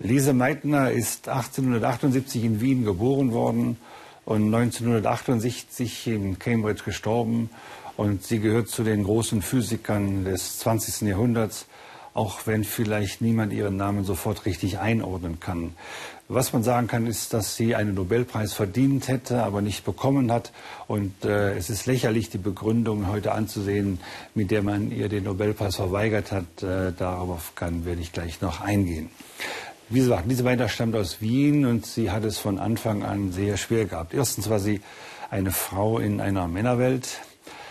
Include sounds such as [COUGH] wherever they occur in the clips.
Lise Meitner ist 1878 in Wien geboren worden und 1968 in Cambridge gestorben. Und sie gehört zu den großen Physikern des 20. Jahrhunderts, auch wenn vielleicht niemand ihren Namen sofort richtig einordnen kann. Was man sagen kann, ist, dass sie einen Nobelpreis verdient hätte, aber nicht bekommen hat. Und äh, es ist lächerlich, die Begründung heute anzusehen, mit der man ihr den Nobelpreis verweigert hat. Äh, darauf kann, werde ich gleich noch eingehen. Wie gesagt, diese Weiter stammt aus Wien und sie hat es von Anfang an sehr schwer gehabt. Erstens war sie eine Frau in einer Männerwelt,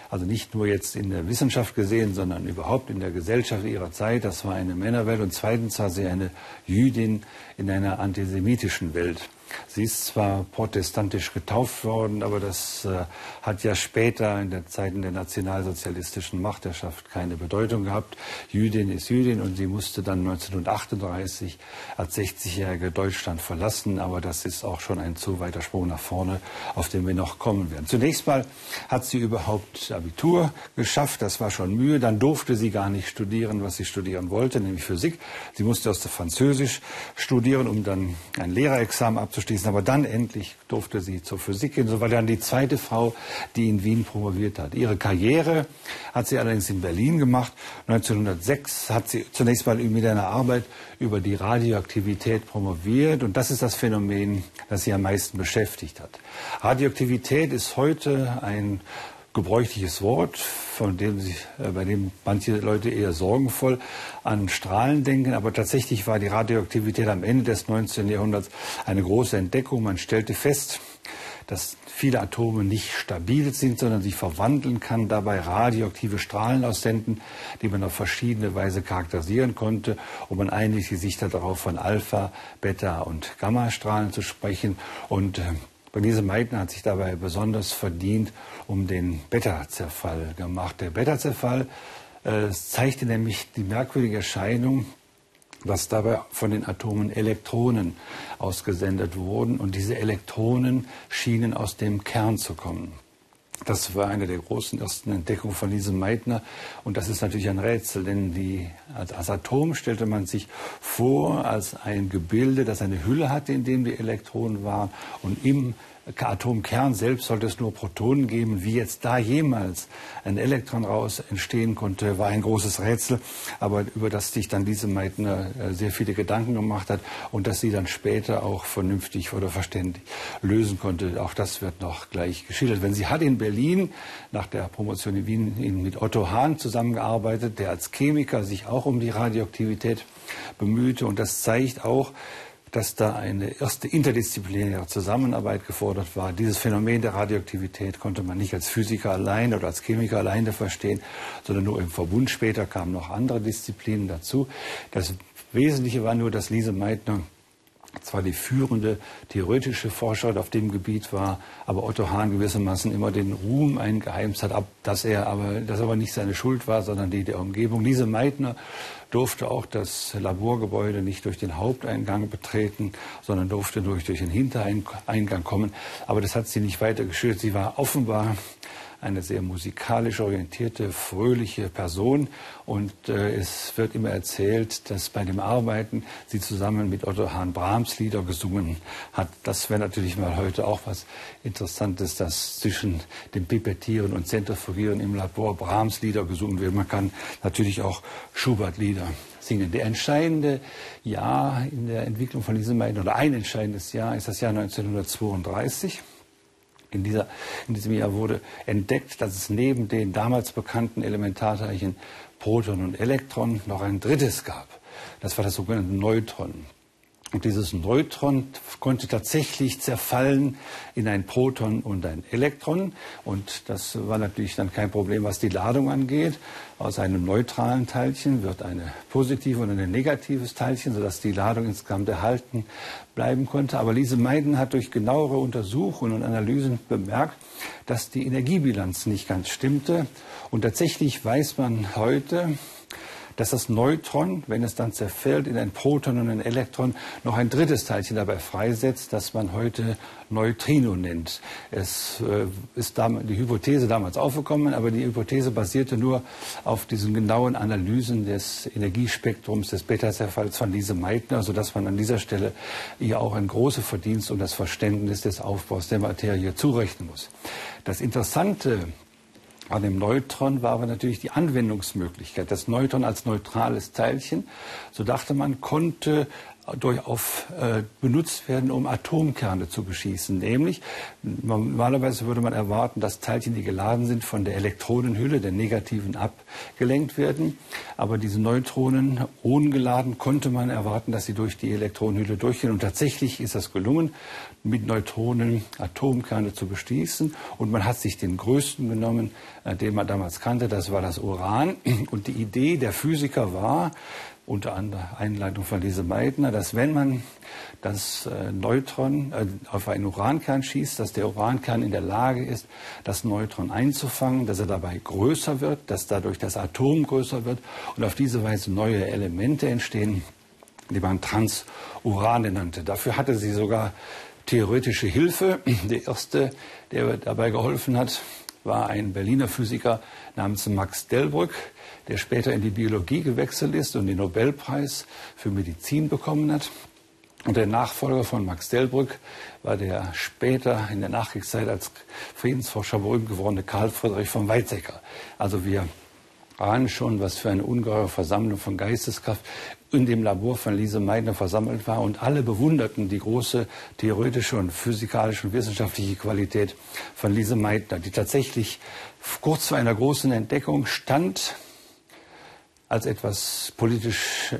also nicht nur jetzt in der Wissenschaft gesehen, sondern überhaupt in der Gesellschaft ihrer Zeit. Das war eine Männerwelt. Und zweitens war sie eine Jüdin in einer antisemitischen Welt. Sie ist zwar protestantisch getauft worden, aber das äh, hat ja später in den Zeiten der nationalsozialistischen Machtherrschaft keine Bedeutung gehabt. Jüdin ist Jüdin und sie musste dann 1938 als 60-jährige Deutschland verlassen, aber das ist auch schon ein zu weiter Sprung nach vorne, auf den wir noch kommen werden. Zunächst mal hat sie überhaupt Abitur geschafft, das war schon Mühe, dann durfte sie gar nicht studieren, was sie studieren wollte, nämlich Physik. Sie musste aus der Französisch studieren, um dann ein Lehrerexamen abzuschließen abzuschließen. Aber dann endlich durfte sie zur Physik gehen. So war dann die zweite Frau, die in Wien promoviert hat. Ihre Karriere hat sie allerdings in Berlin gemacht. 1906 hat sie zunächst mal mit einer Arbeit über die Radioaktivität promoviert. Und das ist das Phänomen, das sie am meisten beschäftigt hat. Radioaktivität ist heute ein gebräuchliches Wort, von dem sich, äh, bei dem manche Leute eher sorgenvoll an Strahlen denken. Aber tatsächlich war die Radioaktivität am Ende des 19. Jahrhunderts eine große Entdeckung. Man stellte fest, dass viele Atome nicht stabil sind, sondern sich verwandeln kann, dabei radioaktive Strahlen aussenden, die man auf verschiedene Weise charakterisieren konnte. Und man einigte sich darauf, von Alpha, Beta und Gamma-Strahlen zu sprechen. Und äh, Bernice Meitner hat sich dabei besonders verdient um den Beta-Zerfall gemacht. Der Beta-Zerfall äh, zeigte nämlich die merkwürdige Erscheinung, dass dabei von den Atomen Elektronen ausgesendet wurden und diese Elektronen schienen aus dem Kern zu kommen. Das war eine der großen ersten Entdeckungen von diesem Meitner. Und das ist natürlich ein Rätsel, denn die, als, als Atom stellte man sich vor als ein Gebilde, das eine Hülle hatte, in dem die Elektronen waren. Und im Atomkern selbst sollte es nur Protonen geben. Wie jetzt da jemals ein Elektron raus entstehen konnte, war ein großes Rätsel, aber über das sich dann diese Meitner äh, sehr viele Gedanken gemacht hat und dass sie dann später auch vernünftig oder verständlich lösen konnte. Auch das wird noch gleich geschildert. Wenn sie hat in Berlin nach der Promotion in Wien mit Otto Hahn zusammengearbeitet, der als Chemiker sich auch um die Radioaktivität bemühte und das zeigt auch, dass da eine erste interdisziplinäre Zusammenarbeit gefordert war. Dieses Phänomen der Radioaktivität konnte man nicht als Physiker allein oder als Chemiker alleine verstehen, sondern nur im Verbund. Später kamen noch andere Disziplinen dazu. Das Wesentliche war nur, dass Lise Meitner zwar die führende theoretische Forscherin auf dem Gebiet war, aber Otto Hahn gewissermaßen immer den Ruhm eingeheimst hat, dass er aber, das aber nicht seine Schuld war, sondern die der Umgebung. Lise Meitner durfte auch das Laborgebäude nicht durch den Haupteingang betreten, sondern durfte durch, durch den Hintereingang kommen. Aber das hat sie nicht weiter geschürt. Sie war offenbar eine sehr musikalisch orientierte, fröhliche Person. Und äh, es wird immer erzählt, dass bei dem Arbeiten sie zusammen mit Otto Hahn Brahms Lieder gesungen hat. Das wäre natürlich mal heute auch was Interessantes, dass zwischen dem Pipettieren und Zentrifugieren im Labor Brahms Lieder gesungen wird. Man kann natürlich auch Schubert Lieder singen. Der entscheidende Jahr in der Entwicklung von diesem Wein, oder ein entscheidendes Jahr, ist das Jahr 1932. In, dieser, in diesem Jahr wurde entdeckt, dass es neben den damals bekannten Elementarteilchen Proton und Elektron noch ein drittes gab. Das war das sogenannte Neutron. Und dieses Neutron konnte tatsächlich zerfallen in ein Proton und ein Elektron. Und das war natürlich dann kein Problem, was die Ladung angeht. Aus einem neutralen Teilchen wird eine positive und ein negatives Teilchen, sodass die Ladung insgesamt erhalten bleiben konnte. Aber Lise Meiden hat durch genauere Untersuchungen und Analysen bemerkt, dass die Energiebilanz nicht ganz stimmte. Und tatsächlich weiß man heute, dass das Neutron, wenn es dann zerfällt in ein Proton und ein Elektron, noch ein drittes Teilchen dabei freisetzt, das man heute Neutrino nennt. Es äh, ist die Hypothese damals aufgekommen, aber die Hypothese basierte nur auf diesen genauen Analysen des Energiespektrums des Beta-Zerfalls von Lise Meitner, sodass man an dieser Stelle ihr auch ein großes Verdienst und das Verständnis des Aufbaus der Materie zurechnen muss. Das Interessante an dem Neutron war aber natürlich die Anwendungsmöglichkeit. Das Neutron als neutrales Teilchen, so dachte man, konnte durchaus äh, benutzt werden, um Atomkerne zu beschießen. Nämlich, normalerweise würde man erwarten, dass Teilchen, die geladen sind, von der Elektronenhülle, der negativen, abgelenkt werden. Aber diese Neutronen ungeladen konnte man erwarten, dass sie durch die Elektronenhülle durchgehen. Und tatsächlich ist das gelungen, mit Neutronen Atomkerne zu beschießen. Und man hat sich den größten genommen, äh, den man damals kannte, das war das Uran. Und die Idee der Physiker war, unter anderem Einleitung von Lise Meitner, dass wenn man das äh, Neutron äh, auf einen Urankern schießt, dass der Urankern in der Lage ist, das Neutron einzufangen, dass er dabei größer wird, dass dadurch das Atom größer wird und auf diese Weise neue Elemente entstehen, die man Transurane nannte. Dafür hatte sie sogar theoretische Hilfe. Der erste, der dabei geholfen hat, war ein Berliner Physiker namens Max Delbrück, der später in die Biologie gewechselt ist und den Nobelpreis für Medizin bekommen hat. Und der Nachfolger von Max Delbrück war der später in der Nachkriegszeit als Friedensforscher berühmt gewordene Karl Friedrich von Weizsäcker. Also wir ahnen schon, was für eine ungeheure Versammlung von Geisteskraft in dem Labor von Lise Meitner versammelt war und alle bewunderten die große theoretische und physikalische und wissenschaftliche Qualität von Lise Meitner, die tatsächlich kurz vor einer großen Entdeckung stand, als etwas politisch äh,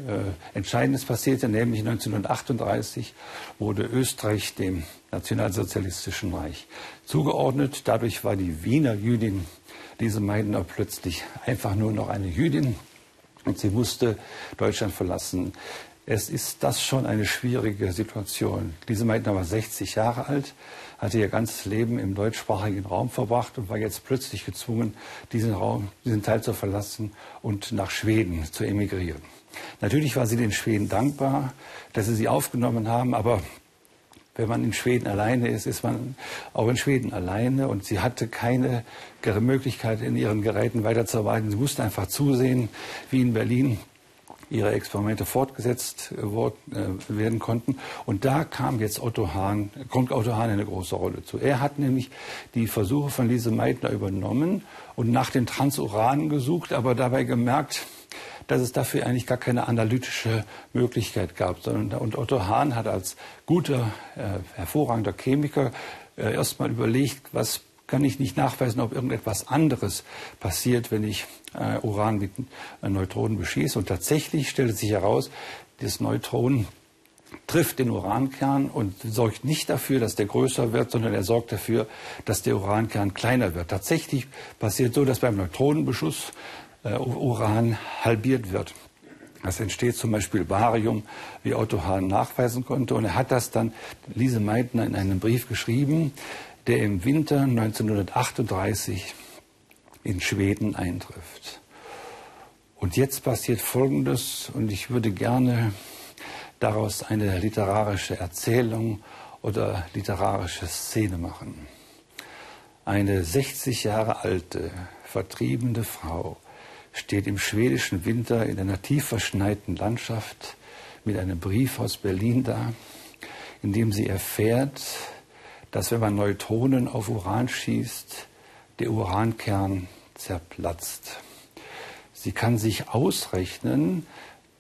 Entscheidendes passierte, nämlich 1938 wurde Österreich dem Nationalsozialistischen Reich zugeordnet. Dadurch war die Wiener Jüdin Lise Meitner plötzlich einfach nur noch eine Jüdin und sie musste Deutschland verlassen. Es ist das schon eine schwierige Situation. Lise Meitner war 60 Jahre alt, hatte ihr ganzes Leben im deutschsprachigen Raum verbracht und war jetzt plötzlich gezwungen, diesen Raum, diesen Teil zu verlassen und nach Schweden zu emigrieren. Natürlich war sie den Schweden dankbar, dass sie sie aufgenommen haben, aber wenn man in Schweden alleine ist, ist man auch in Schweden alleine und sie hatte keine Möglichkeit, in ihren Geräten weiterzuarbeiten. Sie musste einfach zusehen, wie in Berlin ihre Experimente fortgesetzt äh, äh, werden konnten. Und da kam jetzt Otto Hahn, kommt Otto Hahn eine große Rolle zu. Er hat nämlich die Versuche von Lise Meitner übernommen und nach den Transuranen gesucht, aber dabei gemerkt, dass es dafür eigentlich gar keine analytische Möglichkeit gab. Und Otto Hahn hat als guter, äh, hervorragender Chemiker äh, erstmal überlegt, was kann ich nicht nachweisen, ob irgendetwas anderes passiert, wenn ich äh, Uran mit äh, Neutronen beschieße. Und tatsächlich stellt sich heraus, das Neutron trifft den Urankern und sorgt nicht dafür, dass der größer wird, sondern er sorgt dafür, dass der Urankern kleiner wird. Tatsächlich passiert so, dass beim Neutronenbeschuss Uran halbiert wird. Es entsteht zum Beispiel Barium, wie Otto Hahn nachweisen konnte. Und er hat das dann Lise Meitner in einem Brief geschrieben, der im Winter 1938 in Schweden eintrifft. Und jetzt passiert Folgendes, und ich würde gerne daraus eine literarische Erzählung oder literarische Szene machen. Eine 60 Jahre alte, vertriebene Frau steht im schwedischen Winter in einer tief verschneiten Landschaft mit einem Brief aus Berlin da, in dem sie erfährt, dass wenn man Neutronen auf Uran schießt, der Urankern zerplatzt. Sie kann sich ausrechnen,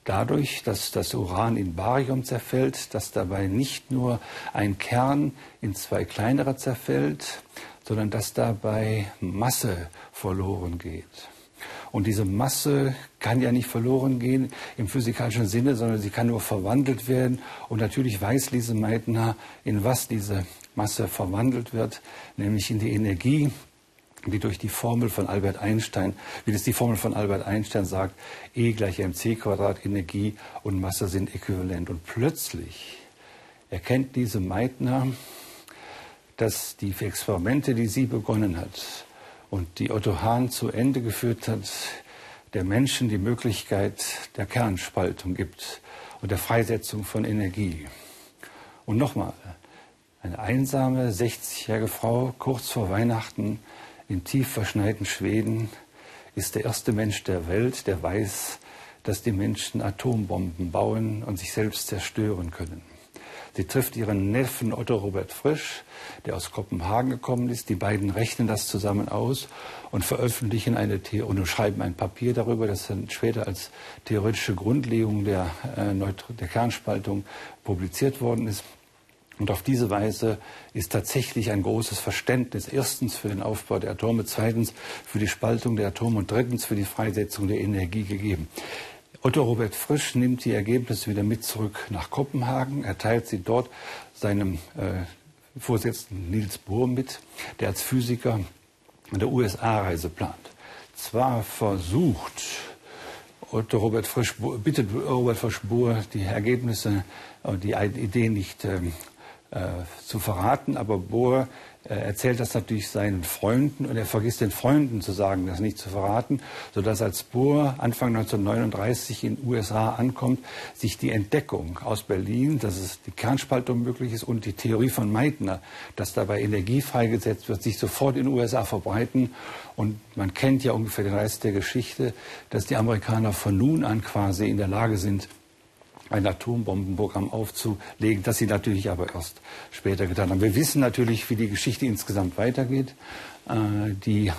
dadurch, dass das Uran in Barium zerfällt, dass dabei nicht nur ein Kern in zwei kleinere zerfällt, sondern dass dabei Masse verloren geht. Und diese Masse kann ja nicht verloren gehen im physikalischen Sinne, sondern sie kann nur verwandelt werden. Und natürlich weiß Lise Meitner, in was diese Masse verwandelt wird, nämlich in die Energie, die durch die Formel von Albert Einstein, wie das die Formel von Albert Einstein sagt, E gleich mc Quadrat, Energie und Masse sind äquivalent. Und plötzlich erkennt diese Meitner, dass die Experimente, die sie begonnen hat, und die Otto Hahn zu Ende geführt hat, der Menschen die Möglichkeit der Kernspaltung gibt und der Freisetzung von Energie. Und nochmal, eine einsame 60-jährige Frau kurz vor Weihnachten im tief verschneiten Schweden ist der erste Mensch der Welt, der weiß, dass die Menschen Atombomben bauen und sich selbst zerstören können. Sie trifft ihren Neffen Otto Robert Frisch, der aus Kopenhagen gekommen ist. Die beiden rechnen das zusammen aus und veröffentlichen eine The und schreiben ein Papier darüber, das dann später als theoretische Grundlegung der, äh, der Kernspaltung publiziert worden ist. Und auf diese Weise ist tatsächlich ein großes Verständnis erstens für den Aufbau der Atome, zweitens für die Spaltung der Atome und drittens für die Freisetzung der Energie gegeben. Otto Robert Frisch nimmt die Ergebnisse wieder mit zurück nach Kopenhagen. Er teilt sie dort seinem äh, Vorsitzenden Niels Bohr mit, der als Physiker eine USA-Reise plant. Zwar versucht Otto Robert Frisch, bittet Robert Frisch Bohr, die Ergebnisse und die Ideen nicht ähm, äh, zu verraten, aber Bohr er erzählt das natürlich seinen Freunden und er vergisst den Freunden zu sagen, das nicht zu verraten, sodass als Bohr Anfang 1939 in den USA ankommt, sich die Entdeckung aus Berlin, dass es die Kernspaltung möglich ist und die Theorie von Meitner, dass dabei Energie freigesetzt wird, sich sofort in den USA verbreiten. Und man kennt ja ungefähr den Rest der Geschichte, dass die Amerikaner von nun an quasi in der Lage sind, ein Atombombenprogramm aufzulegen, das sie natürlich aber erst später getan haben. Wir wissen natürlich, wie die Geschichte insgesamt weitergeht. Äh, die, äh,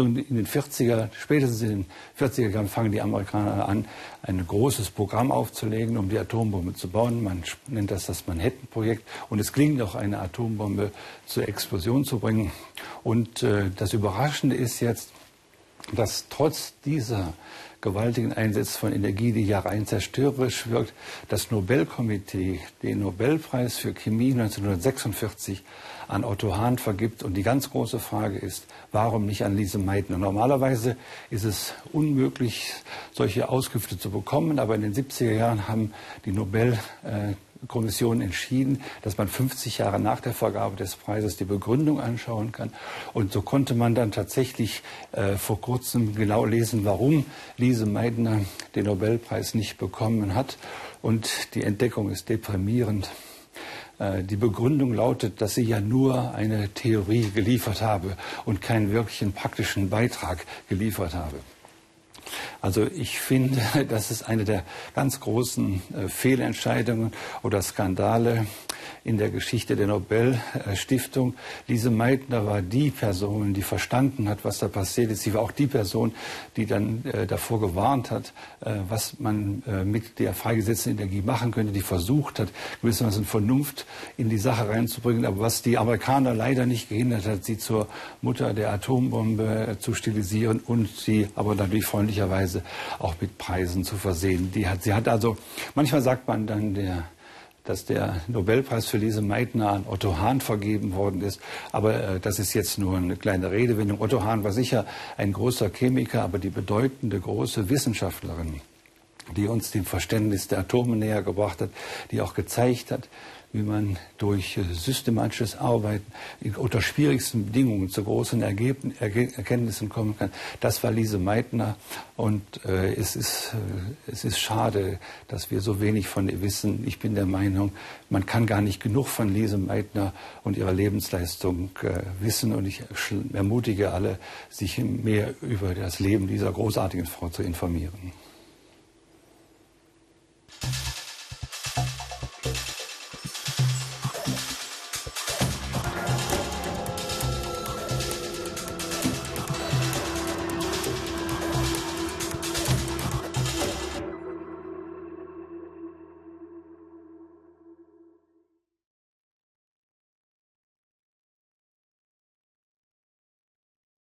in den 40er, spätestens in den 40er Jahren fangen die Amerikaner an, ein großes Programm aufzulegen, um die Atombombe zu bauen. Man nennt das das Manhattan-Projekt. Und es gelingt auch, eine Atombombe zur Explosion zu bringen. Und äh, das Überraschende ist jetzt, dass trotz dieser gewaltigen Einsätze von Energie, die ja rein zerstörerisch wirkt, das Nobelkomitee den Nobelpreis für Chemie 1946 an Otto Hahn vergibt. Und die ganz große Frage ist, warum nicht an Lise Meitner? Normalerweise ist es unmöglich, solche Auskünfte zu bekommen, aber in den 70er Jahren haben die Nobel äh, Kommission entschieden, dass man 50 Jahre nach der Vergabe des Preises die Begründung anschauen kann. Und so konnte man dann tatsächlich äh, vor kurzem genau lesen, warum Lise Meitner den Nobelpreis nicht bekommen hat. Und die Entdeckung ist deprimierend. Äh, die Begründung lautet, dass sie ja nur eine Theorie geliefert habe und keinen wirklichen praktischen Beitrag geliefert habe. Also ich finde, [LAUGHS] das ist eine der ganz großen äh, Fehlentscheidungen oder Skandale in der Geschichte der Nobelstiftung. Lise Meitner war die Person, die verstanden hat, was da passiert ist. Sie war auch die Person, die dann äh, davor gewarnt hat, äh, was man mit der freigesetzten Energie machen könnte, die versucht hat, gewissermaßen Vernunft in die Sache reinzubringen, aber was die Amerikaner leider nicht gehindert hat, sie zur Mutter der Atombombe zu stilisieren und sie aber natürlich freundlicherweise auch mit Preisen zu versehen. Die hat, sie hat also, manchmal sagt man dann, der dass der Nobelpreis für Lise Meitner an Otto Hahn vergeben worden ist. Aber äh, das ist jetzt nur eine kleine Redewendung. Otto Hahn war sicher ein großer Chemiker, aber die bedeutende große Wissenschaftlerin, die uns dem Verständnis der Atome näher gebracht hat, die auch gezeigt hat, wie man durch äh, systematisches Arbeiten unter schwierigsten Bedingungen zu großen Ergeben, Erkenntnissen kommen kann. Das war Lise Meitner und äh, es, ist, äh, es ist schade, dass wir so wenig von ihr wissen. Ich bin der Meinung, man kann gar nicht genug von Lise Meitner und ihrer Lebensleistung äh, wissen und ich ermutige alle, sich mehr über das Leben dieser großartigen Frau zu informieren.